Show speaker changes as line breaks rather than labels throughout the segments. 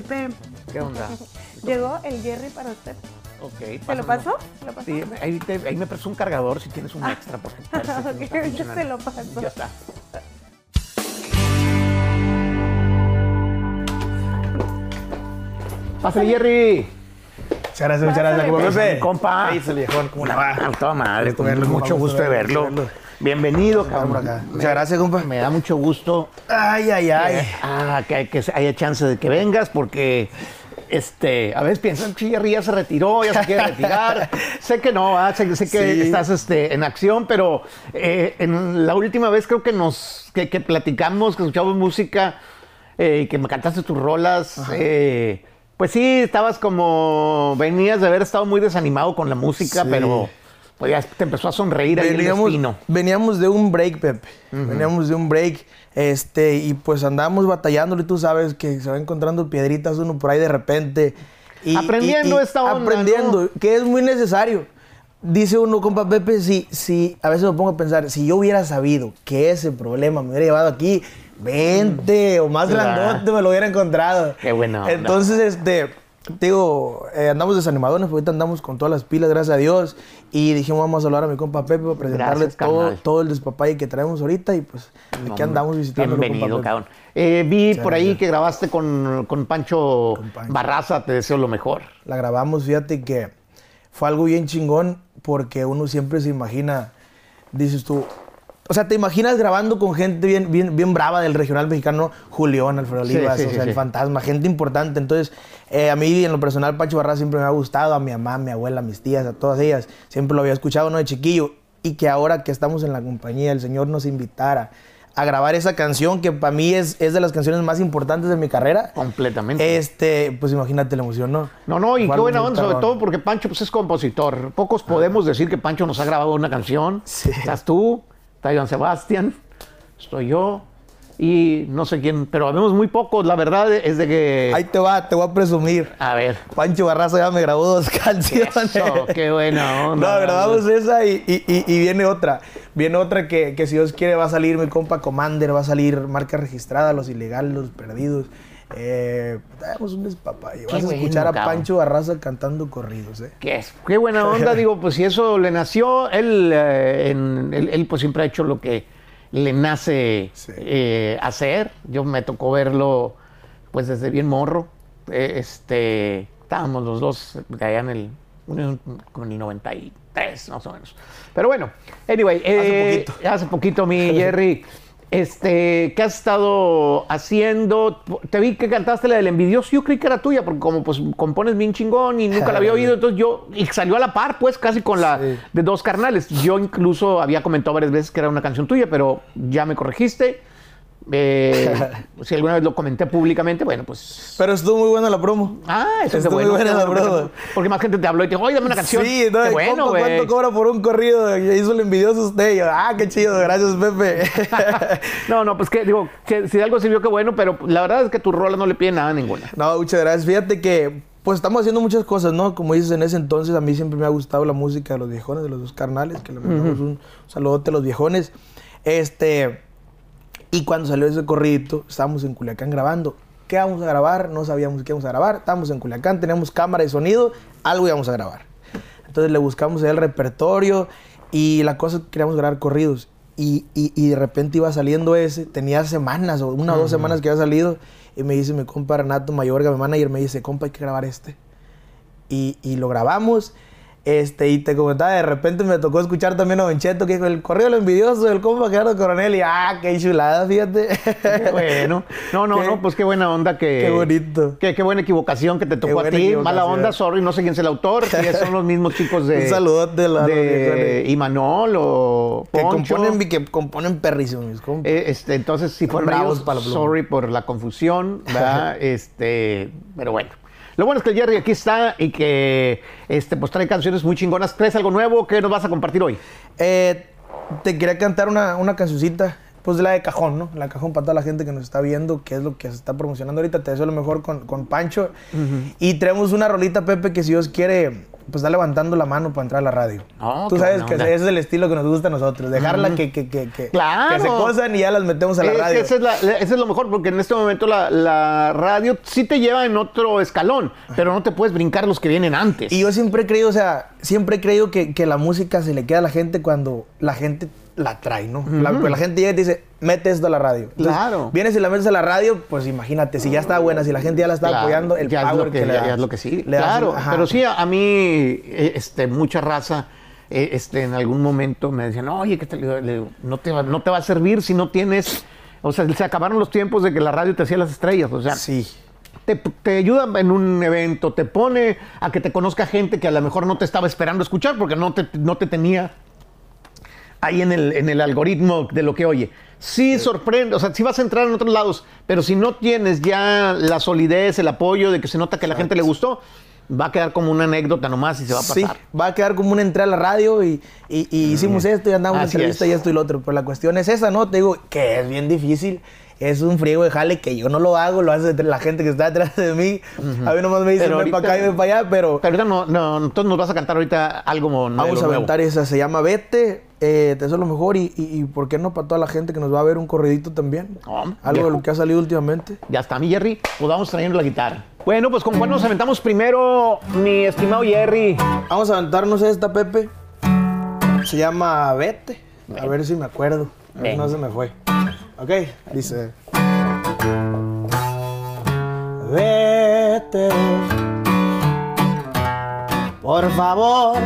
Pepe,
¿Qué onda?
llegó el Jerry para usted.
Ok.
¿Se lo pasó? ¿Se lo pasó?
Sí, ahí, te- ahí me prestas un cargador si tienes un extra, porque parece que no
Ok,
está
ahorita
funcionando.
se lo paso.
Ya está. Pásale, Jerry.
Muchas gracias, muchas gracias, Pepe.
compa.
Ahí se viejón, ¿cómo le va?
A toda madre, con
verlo,
mucho gusto de verlo. Bienvenido, cabrón.
Muchas gracias, compa.
Me da mucho gusto
Ay, ay, ay.
ah, que, que haya chance de que vengas porque este, a veces piensan que Jerry ya se retiró, ya se quiere retirar. sé que no, ah, sé, sé que
Sí.
estás este, en acción, pero eh, en la última vez creo que nos que, que platicamos, que escuchamos música eh, y que me cantaste tus rolas. eh, pues sí, estabas como venías de haber estado muy desanimado con la música,
Sí.
pero pues ya te empezó a sonreír ahí el
Veníamos,
destino.
veníamos de un break, Pepe. Veníamos de un break. Este, y pues andamos batallándolo y tú sabes que se va encontrando piedritas uno por ahí de repente. Y,
Aprendiendo esta onda,
Aprendiendo,
¿no?
que es muy necesario. Dice uno, compa Pepe, si, si, a veces me pongo a pensar, si yo hubiera sabido que ese problema me hubiera llevado aquí, 20 o más
Claro.
grandote me lo hubiera encontrado.
Qué buena onda.
Entonces, este, te digo, eh, andamos desanimadones, porque ahorita andamos con todas las pilas, gracias a Dios. Y dijimos, vamos a hablar a mi compa Pepe para presentarle
Gracias,
todo,
carnal.
todo el despapalle que traemos ahorita. Y pues, aquí andamos visitando
Bienvenido, cabrón. Eh, vi por ahí que grabaste con, con Pancho,
Con Pancho.
Barraza, te deseo lo mejor.
La grabamos, fíjate que fue algo bien chingón, porque uno siempre se imagina, dices tú, o sea, te imaginas grabando con gente bien, bien, bien brava del regional mexicano, Julián, Alfredo Olivas,
sí,
o sea,
sí.
el fantasma, gente importante. Entonces, eh, a mí en lo personal, Pancho Barra siempre me ha gustado, a mi mamá, a mi abuela, a mis tías, a todas ellas, siempre lo había escuchado, ¿no? De chiquillo. Y que ahora que estamos en la compañía, el Señor nos invitara a grabar esa canción, que para mí es, es de las canciones más importantes de mi carrera.
Completamente.
Este, pues imagínate la emoción, ¿no?
No, no, y qué buena onda, sobre todo porque Pancho pues, es compositor. Pocos podemos decir que Pancho nos ha grabado una canción.
Sí.
Estás tú, está Iván Sebastián, estoy yo y no sé quién, pero habemos muy pocos. La verdad es de que...
Ahí te va, te voy a presumir.
A ver.
Pancho Barraza ya me grabó dos canciones.
Eso, qué buena onda.
No, grabamos esa y, y- y- y viene otra. Viene otra que, que si Dios quiere va a salir mi compa Commander, va a salir marca registrada, los ilegales, los perdidos. Eh, tenemos un despapalle. Vas a escuchar a. Pancho Barraza cantando corridos, ¿eh?
Qué, es- qué buena onda, digo, pues si eso le nació, él, eh, en- él, él, pues siempre ha hecho lo que le nace
Sí.
eh, hacer. Yo me tocó verlo pues desde bien morro. Este, estábamos los dos allá en el, como en el 93 más o menos. Pero bueno, anyway, eh,
poquito.
hace poquito mi Jerry. Este, ¿qué has estado haciendo? Te vi que cantaste la del envidioso. Yo creí que era tuya, porque como pues compones bien chingón y nunca la había oído, entonces yo, y salió a la par, pues, casi con la
Sí.
de dos carnales. Yo incluso había comentado varias veces que era una canción tuya, pero ya me corregiste. Eh, si alguna vez lo comenté públicamente, bueno, pues.
Pero estuvo muy buena la promo.
Ah, eso es
Estuvo muy
bueno.
buena la broma.
porque- más gente te habló y te dijo, oye, dame una canción.
Sí, no,
Qué
y
bueno, güey.
¿cuánto cobra por un corrido? Ya hizo el envidioso usted. Y yo, ah, qué chido, gracias, Pepe.
no, no, pues que digo, que si de algo sirvió, qué bueno, pero la verdad es que tu rola no le pide nada a ninguna.
No, muchas gracias. Fíjate que pues estamos haciendo muchas cosas, ¿no? Como dices, en ese entonces a mí siempre me ha gustado la música de los viejones, de los dos carnales, que le mandamos un saludote a los viejones. Este, y cuando salió ese corridito, estábamos en Culiacán grabando. ¿Qué vamos a grabar? No sabíamos qué íbamos a grabar. Estábamos en Culiacán, teníamos cámara y sonido, algo íbamos a grabar. Entonces le buscamos el repertorio y la cosa que queríamos grabar corridos. Y, y- y de repente iba saliendo ese, tenía semanas o una o dos semanas que había salido. Y me dice mi compa Renato Mayorga, mi manager, me dice, compa, hay que grabar este. Y, y lo grabamos. Este, y te comentaba, de repente me tocó escuchar también a Don Cheto, que dijo, el correo lo envidioso del compa Gerardo Coronel. Y ah, qué chulada, fíjate.
Qué bueno. No, no,
Qué-
no, pues qué buena onda que.
Qué bonito.
Qué, qué buena equivocación que te tocó a ti. Mala onda, sorry, no sé quién es el autor. Si son los mismos chicos de.
Un saludote la-
de. Imanol o.
que, componen, que componen perrísimo, mis compas.
Eh, este, entonces, si fueron ellos, sorry por la confusión, ¿verdad? este, pero bueno. Lo bueno es que el Jerry aquí está y que este, pues trae canciones muy chingonas. ¿Traes algo nuevo que nos vas a compartir hoy?
Eh, te quería cantar una, una cancioncita, pues de la de cajón, ¿no? La de cajón para toda la gente que nos está viendo, que es lo que se está promocionando ahorita. Te deseo lo mejor con, con Pancho. Y traemos una rolita, Pepe, que si Dios quiere, pues está levantando la mano para entrar a la radio.
Oh,
Tú sabes que ese es el estilo que nos gusta a nosotros, dejarla que, que, que, que,
Claro.
que se cosan y ya las metemos a la
Es
radio.
ese es, la- ese es lo mejor, porque en este momento la, la radio sí te lleva en otro escalón, pero no te puedes brincar los que vienen antes.
Y yo siempre he creído, o sea, siempre he creído que, que la música se le queda a la gente cuando la gente la trae, ¿no? La, pues la gente llega y te dice, mete esto a la radio. Entonces,
Claro.
Vienes y la metes a la radio, pues imagínate, si ya está buena, si la gente ya la está
Claro,
apoyando, el
ya es
power
lo que,
que, le
ya
das.
es lo que sí.
Le
claro, pero sí, a, mí, eh, este, mucha raza, eh, este, en algún momento me decían, oye, que te, le digo, no, te va, no te va a servir si no tienes, o sea, se acabaron los tiempos de que la radio te hacía las estrellas, o sea,
Sí.
te, te ayuda en un evento, te pone a que te conozca gente que a lo mejor no te estaba esperando escuchar porque no te, no te tenía ahí en el, en el algoritmo de lo que oye. Sí sorprende, o sea, sí vas a entrar en otros lados, pero si no tienes ya la solidez, el apoyo de que se nota que a la gente le gustó, va a quedar como una anécdota nomás y se va a pasar.
Sí, va a quedar como una entrada a la radio y, y- y hicimos esto y andamos en
Así
entrevista
es.
y esto y lo otro. Pero la cuestión es esa, ¿no? Te digo que es bien difícil. Es un friego de jale que yo no lo hago, lo hace la gente que está detrás de mí. A mí nomás me dicen, ven para acá y ven para allá, pero
Pero ahorita no, no, entonces nos vas a cantar ahorita algo nuevo.
vamos a aventar esa. Se llama Vete, eh, te deseo lo mejor y, y, y ¿por qué no para toda la gente que nos va a ver un corridito también? Algo de lo que ha salido últimamente.
Ya está, mi Jerry. Pues vamos trayendo la guitarra. Bueno, pues con cuál nos aventamos primero, mi estimado Jerry.
Vamos a aventarnos esta, Pepe. Se llama Vete. A ver si me acuerdo. A ver. No se me fue. Ok, dice. Vete. Por favor,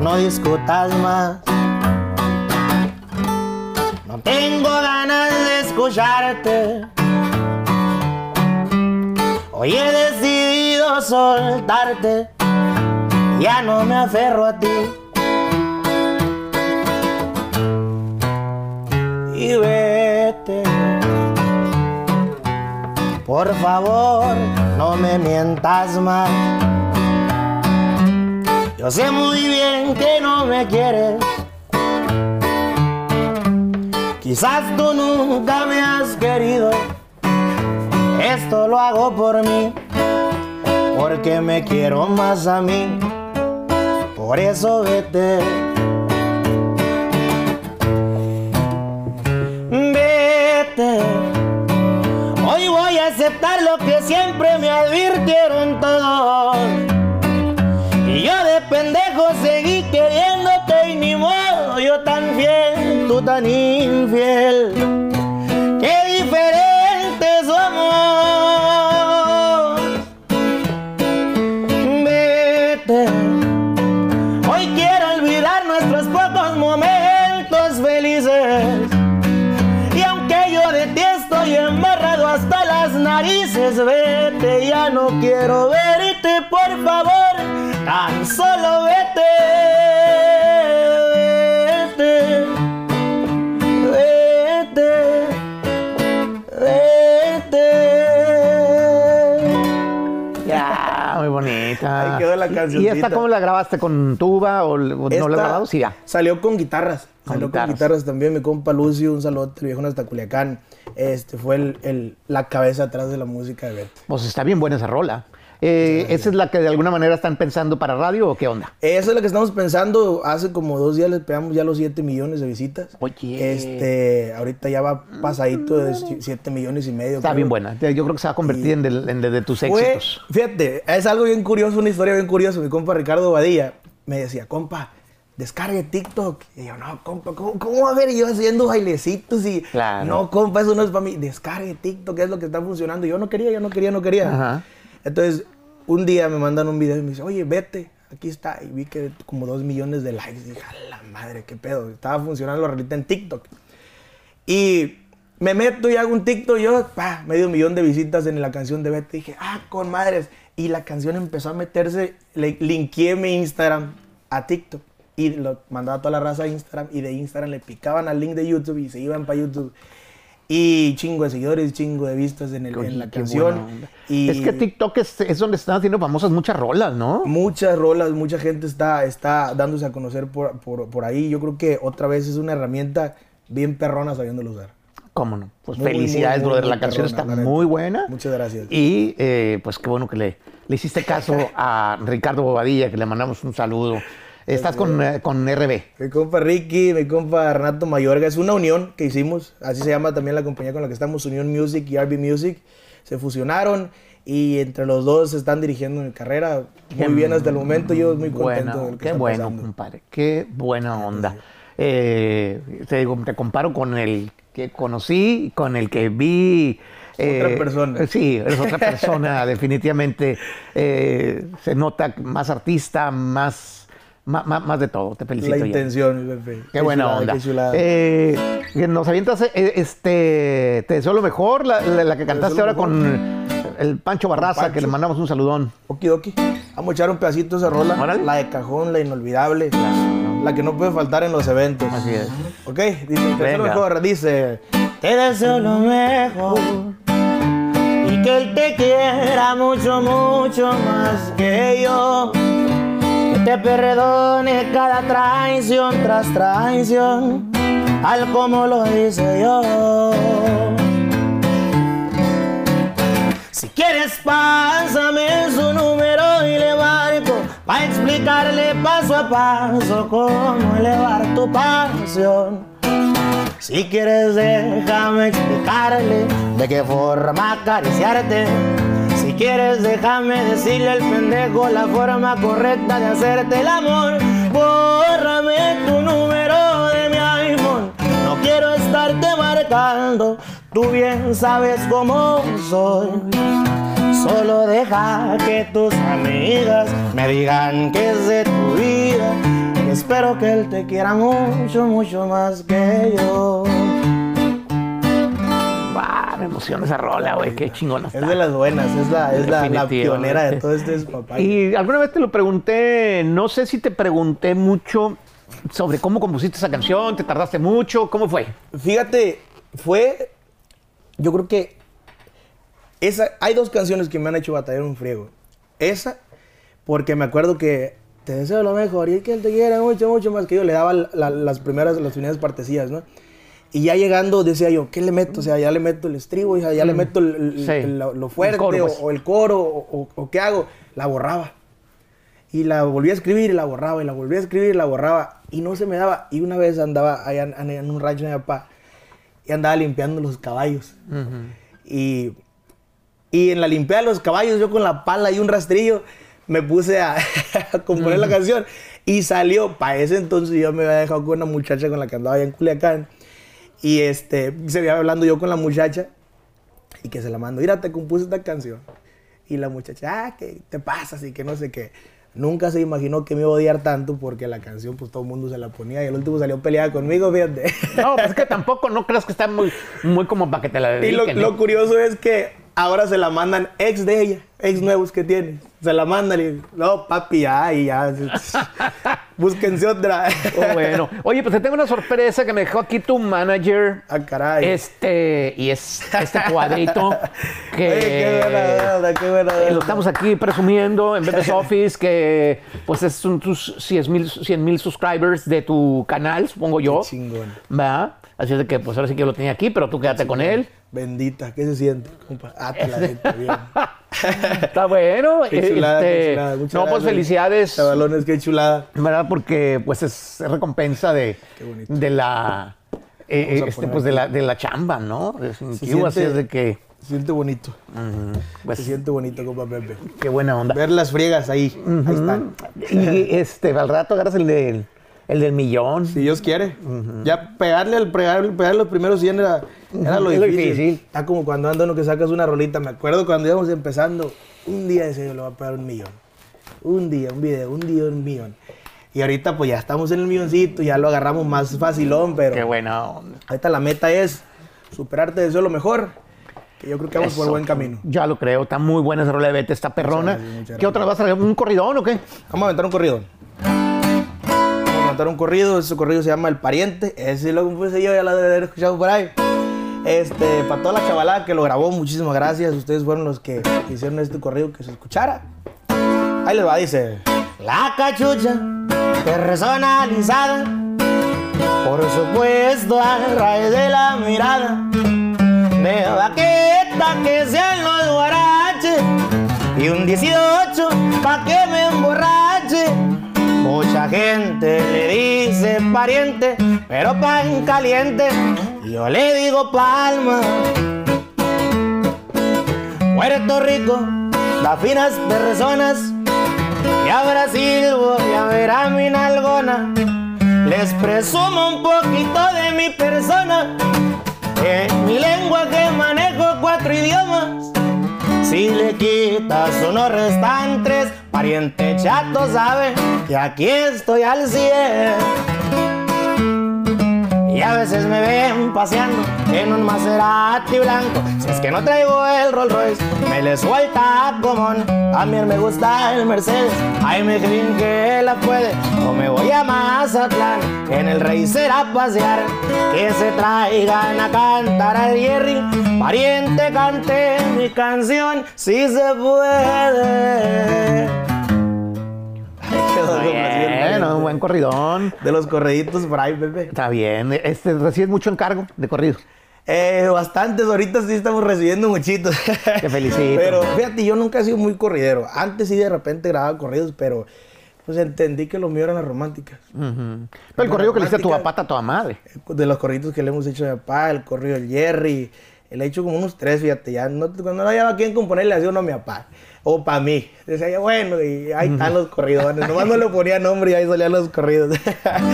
no discutas más. No tengo ganas de escucharte. Hoy he decidido soltarte. Ya no me aferro a ti. Y vete. Por favor, no me mientas más. Yo sé muy bien que no me quieres. Quizás tú nunca me has querido. Esto lo hago por mí, porque me quiero más a mí. Por eso vete.
Bonita.
Ahí quedó la
¿Y- ¿Y esta cómo la grabaste? ¿Con tuba o, no la
Esta
has grabado? Sí, ya.
Salió con guitarras.
Con
salió
guitarras.
con guitarras también. Mi compa Lucio, un saludo al viejo hasta Culiacán. Este fue el, el- la cabeza atrás de la música de Vete.
Pues está bien buena esa rola. Eh, ¿Esa es la que de alguna manera están pensando para radio o qué onda?
Eso es lo que estamos pensando. Hace como dos días les pegamos ya los 7 millones de visitas.
Oye.
Este, ahorita ya va pasadito de 7 millones y medio.
Está
creo.
bien buena. Yo creo que se va a convertir en, de, en de- de tus
Fue-
éxitos.
fíjate, es algo bien curioso, una historia bien curiosa. Mi compa Ricardo Badilla me decía, compa, descargue TikTok. Y yo, no, compa, ¿cómo, cómo va a ver? Y yo haciendo bailecitos y,
Claro.
no, compa, eso no es para mí. Descargue TikTok, es lo que está funcionando. Y yo no quería, yo no quería, no quería.
Ajá.
Entonces, un día me mandan un video y me dice, oye, vete, aquí está. Y vi que como dos millones de likes. Y dije, a la madre, qué pedo. Estaba funcionando ahorita en TikTok. Y me meto y hago un TikTok. Yo, pa, medio millón de visitas en la canción de Vete. Dije, ah, con madres. Y la canción empezó a meterse. Le linkeé mi Instagram a TikTok. Y lo mandaba a toda la raza a Instagram. Y de Instagram le picaban al link de YouTube y se iban para YouTube. Y chingo de seguidores, chingo de vistas en, el-
Oye,
en la canción. Y
Es que TikTok es, es donde están haciendo famosas muchas rolas, ¿no?
Muchas rolas, mucha gente está, está dándose a conocer por, por, por ahí. Yo creo que otra vez es una herramienta bien perrona sabiéndolo usar.
¿Cómo no? Pues
Muy,
felicidades,
muy, muy,
brother. La canción
perrona,
está muy buena.
Muchas gracias.
Y eh, pues qué bueno que le, le hiciste caso a Ricardo Bobadilla, que le mandamos un saludo. Estás con, eh, con RB.
Mi compa Ricky, mi compa Renato Mayorga, es una unión que hicimos, así se llama también la compañía con la que estamos, Unión Music y RB Music, se fusionaron y entre los dos se están dirigiendo mi carrera muy bien hasta el momento, yo muy contento
Buena,
de lo que
qué
está
bueno,
pasando.
compadre. Qué buena onda. Eh, te digo, te comparo con el que conocí, con el que vi. eh,
Otra persona.
Sí, es otra persona, definitivamente. Eh, se nota más artista, más, más, más- más de todo. Te felicito.
La
ya.
intención, mi Pepe.
Qué buena
chulada,
onda.
Qué chulada.
Eh, nos avientas, eh, este, te deseo lo mejor, la, la- la que cantaste ahora
mejor.
con el Pancho Barraza,
Pancho.
que le mandamos un saludón.
Okidoki. Vamos a echar un pedacito de esa rola.
Órale.
La de cajón, la inolvidable. La que no puede faltar en los eventos.
Así es.
Ok, dice, te deseo lo mejor. Dice, te deseo lo mejor. Y que él te quiera mucho, mucho más que yo. Te perdone cada traición tras traición. Al como lo hice yo. Si quieres, pásame su número y le marco para explicarle paso a paso cómo elevar tu pasión. Si quieres, déjame explicarle de qué forma acariciarte. Quieres, déjame decirle al pendejo la forma correcta de hacerte el amor. Bórrame tu número de mi iPhone. No quiero estarte marcando. Tú bien sabes cómo soy. Solo deja que tus amigas me digan que es de tu vida. Espero que él te quiera mucho, mucho más que yo.
Me emociona esa rola, güey. Qué chingona está.
Es de las buenas, es la, es la, pionera de todo este papá.
Y alguna vez te lo pregunté, no sé si te pregunté mucho sobre cómo compusiste esa canción, te tardaste mucho, ¿cómo fue?
Fíjate, fue. Yo creo que. Esa, hay dos canciones que me han hecho batallar un friego. Esa, porque me acuerdo que te deseo lo mejor y que él te quiera mucho, mucho más que yo. Le daba la- las primeras, las primeras partecillas, ¿no? Y ya llegando decía yo, ¿qué le meto? O sea, ya le meto el estribo, ya, ya le meto el- el-
Sí.
el- lo, fuerte
coro,
o-
pues.
o, el coro o, o- o qué hago. La borraba. Y la volví a escribir y la borraba, y la volví a escribir y la borraba. Y no se me daba. Y una vez andaba allá en, en un rancho de mi papá y andaba limpiando los caballos. Y, y en la limpieza de los caballos, yo con la pala y un rastrillo, me puse a, a componer la canción. Y salió, para ese entonces yo me había dejado con una muchacha con la que andaba allá en Culiacán. Y este, se veía hablando yo con la muchacha y que se la mando, mira, te compuse esta canción. Y la muchacha, ah, ¿qué te pasa? Así que no sé qué. Nunca se imaginó que me iba a odiar tanto porque la canción, pues todo el mundo se la ponía y el último salió peleada conmigo, fíjate.
No, pues es que tampoco, no creas que está muy, muy como para que te la
Y lo,
dediquen.
lo
¿eh?
curioso es que ahora se la mandan ex de ella, ex nuevos que tiene. Se la mandan y, no, papi, ya, y ya. Búsquense otra.
Oh, bueno. Oye, pues te tengo una sorpresa que me dejó aquí tu manager.
ah, caray.
Este, y es este cuadrito que
Oye, qué buena onda, qué buena
eh, lo estamos aquí presumiendo en Bebes Office, que pues es un- tus 100 mil subscribers de tu canal, supongo yo.
Qué chingón.
¿Va? Así es de que pues ahora sí que yo lo tenía aquí, pero tú quédate con él.
Bendita, ¿qué se siente, compa? Ah, te la siento bien.
Está bueno.
Qué chulada, qué
Este,
chulada. Muchas
no, pues felicidades.
Chavalones, qué chulada.
¿Verdad? Porque pues es recompensa de, de la eh,
a
este, pues de la, de la chamba, ¿no? Definitivo,
siente-
así es de que
Se siente bonito.
pues,
Se siente bonito, compa Pepe.
qué buena onda.
Ver las friegas ahí. Ahí están.
Y este, al rato agarras el del, el del millón.
Si Dios quiere. Ya pegarle al pegar, pegar los primeros 100 era, era lo difícil.
difícil.
Está como cuando ando uno que sacas una rolita. Me acuerdo cuando íbamos empezando, un día ese yo le voy a pegar un millón. Un día, un video, un día, un millón. Y ahorita pues ya estamos en el milloncito, ya lo agarramos más facilón, pero
Qué buena onda.
ahorita la meta es superarte, deseo lo mejor. Que yo creo que vamos por
Eso.
buen camino.
Ya lo creo, está muy buena esa rola de Vete, está perrona.
gracias, muchas
¿Qué otra vas a traer? ¿Un corridón o qué?
Vamos a aventar un corrido. Aventar un corrido. Ese corrido se llama El Pariente. Ese lo compuse yo, ya lo haber escuchado por ahí. Este, para toda la chavalada que lo grabó, muchísimas gracias. Ustedes fueron los que hicieron este corrido que se escuchara. Ahí les va, dice. La cachucha personalizada. Por supuesto, a raíz de la mirada. de vaqueta que sean los guaraches y un 18 pa' que me le dice pariente, pero pan caliente, yo le digo palma. Puerto Rico, las finas personas, y a Brasil voy a ver a mi nalgona. Les presumo un poquito de mi persona, en mi lengua que manejo cuatro idiomas. Si le quitas uno restan tres, Pariente chato sabe que aquí estoy al 100 a veces me ven paseando en un Maserati blanco. Si es que no traigo el Rolls Royce, me le suelta común. También me gusta el Mercedes, ahí me creen que la puede. O me voy a Mazatlán, en el Racer a pasear. Que se traigan a cantar al Jerry. Pariente, cante mi canción, si se puede.
Bueno, un buen corridón.
De los correditos por ahí, Pepe.
Está bien. Este, ¿Recibes mucho encargo de corridos?
Eh, bastantes, ahorita sí estamos recibiendo muchitos.
Te felicito.
Pero fíjate, yo nunca he sido muy corridero. Antes sí de repente grababa corridos, pero pues entendí que lo mío eran las románticas.
Pero el corrido que le hice a tu papá a toda madre.
De los corridos que le hemos hecho a mi papá, el corrido del Jerry. Le he hecho como unos tres, fíjate, ya no, cuando no había quien componer, le hacía uno a mi papá. O para mí. Decía yo, bueno, y ahí están los corridones. Nomás no le ponía nombre y ahí salían los corridos.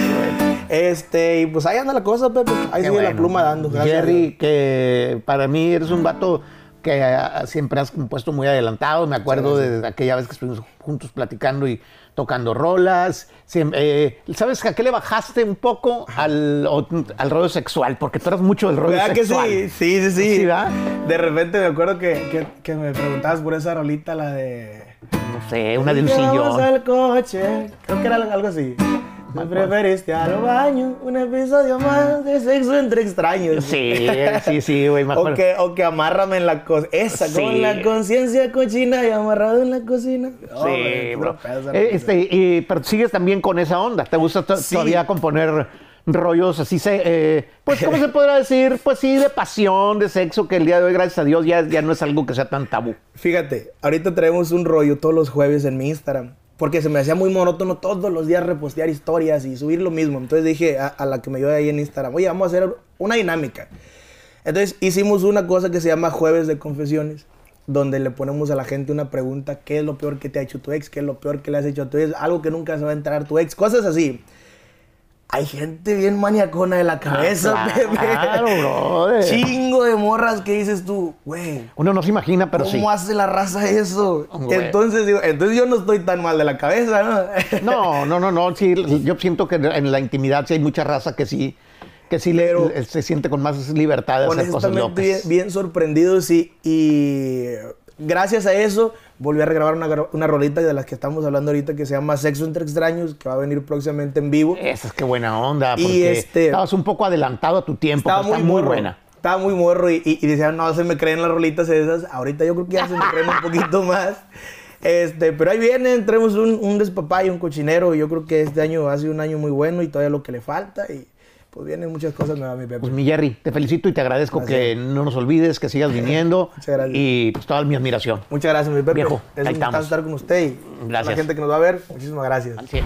este, y pues ahí anda la cosa, Pepe. Ahí
Qué
sigue la pluma dando. gracias
Jerry, que para mí eres un vato que ah, siempre has compuesto muy adelantado. Me acuerdo de aquella vez que estuvimos juntos platicando y tocando rolas. Siem- eh, ¿Sabes a qué le bajaste un poco al, o- al rollo sexual? Porque tú eras mucho del rollo
¿Verdad que
sexual.
sí? Sí, sí, sí.
Sí.
De repente me acuerdo que, que, que me preguntabas por esa rolita, la de...
No sé, una de un sillón.
al coche. Creo que era algo así. ¿Me preferiste al baño? Un episodio más de sexo entre extraños.
Sí, sí, sí, güey.
O o que amárrame en la cocina. Esa,
Sí.
con la conciencia cochina y amarrado en la cocina.
Sí, bro. Eh, este, y, pero sigues también con esa onda. ¿Te gusta
Sí.
todavía componer rollos así? Se, eh, pues, ¿cómo se podrá decir? Pues sí, de pasión, de sexo, que el día de hoy, gracias a Dios, ya, ya no es algo que sea tan tabú.
Fíjate, ahorita traemos un rollo todos los jueves en mi Instagram. Porque se me hacía muy monótono todos los días repostear historias y subir lo mismo. Entonces dije a, a la que me dio ahí en Instagram, oye, vamos a hacer una dinámica. Entonces hicimos una cosa que se llama Jueves de Confesiones, donde le ponemos a la gente una pregunta, ¿qué es lo peor que te ha hecho tu ex? ¿Qué es lo peor que le has hecho a tu ex? Algo que nunca se va a enterar tu ex, cosas así. Hay gente bien maniacona de la cabeza,
Ah, claro, brother.
Chingo de morras que dices tú, güey.
Uno no se imagina, pero
¿Cómo
sí.
hace la raza eso?
Güey.
Entonces digo, entonces yo no estoy tan mal de la cabeza, ¿no?
No, no, no, no. Sí, yo siento que en la intimidad sí hay mucha raza que sí, que sí le-
Pero-
le- se siente con más libertad de hacer cosas
bien, bien sorprendidos y, y gracias a eso volví a regrabar una, una rolita de las que estamos hablando ahorita que se llama Sexo entre extraños, que va a venir próximamente en vivo.
Esa es que buena onda,
Y
porque
este-
estabas un poco adelantado a tu tiempo,
Estaba muy,
está muy
morro,
buena.
Estaba muy morro y, y, y decían, no, se me creen las rolitas esas. Ahorita yo creo que ya se me creen un poquito más. Este, pero ahí viene, entremos un, un despapay, un cochinero. y Yo creo que este año ha sido un año muy bueno y todavía lo que le falta. Y pues vienen muchas cosas nuevas, mi Pepe.
Pues mi Jerry, te felicito y te agradezco
Gracias.
que no nos olvides, que sigas viniendo.
Muchas gracias.
Y pues toda mi admiración.
Muchas gracias, mi Pepe.
Viejo,
es
ahí
un
estamos.
estar con usted y
Gracias.
la gente que nos va a ver. Muchísimas gracias.
Al cien.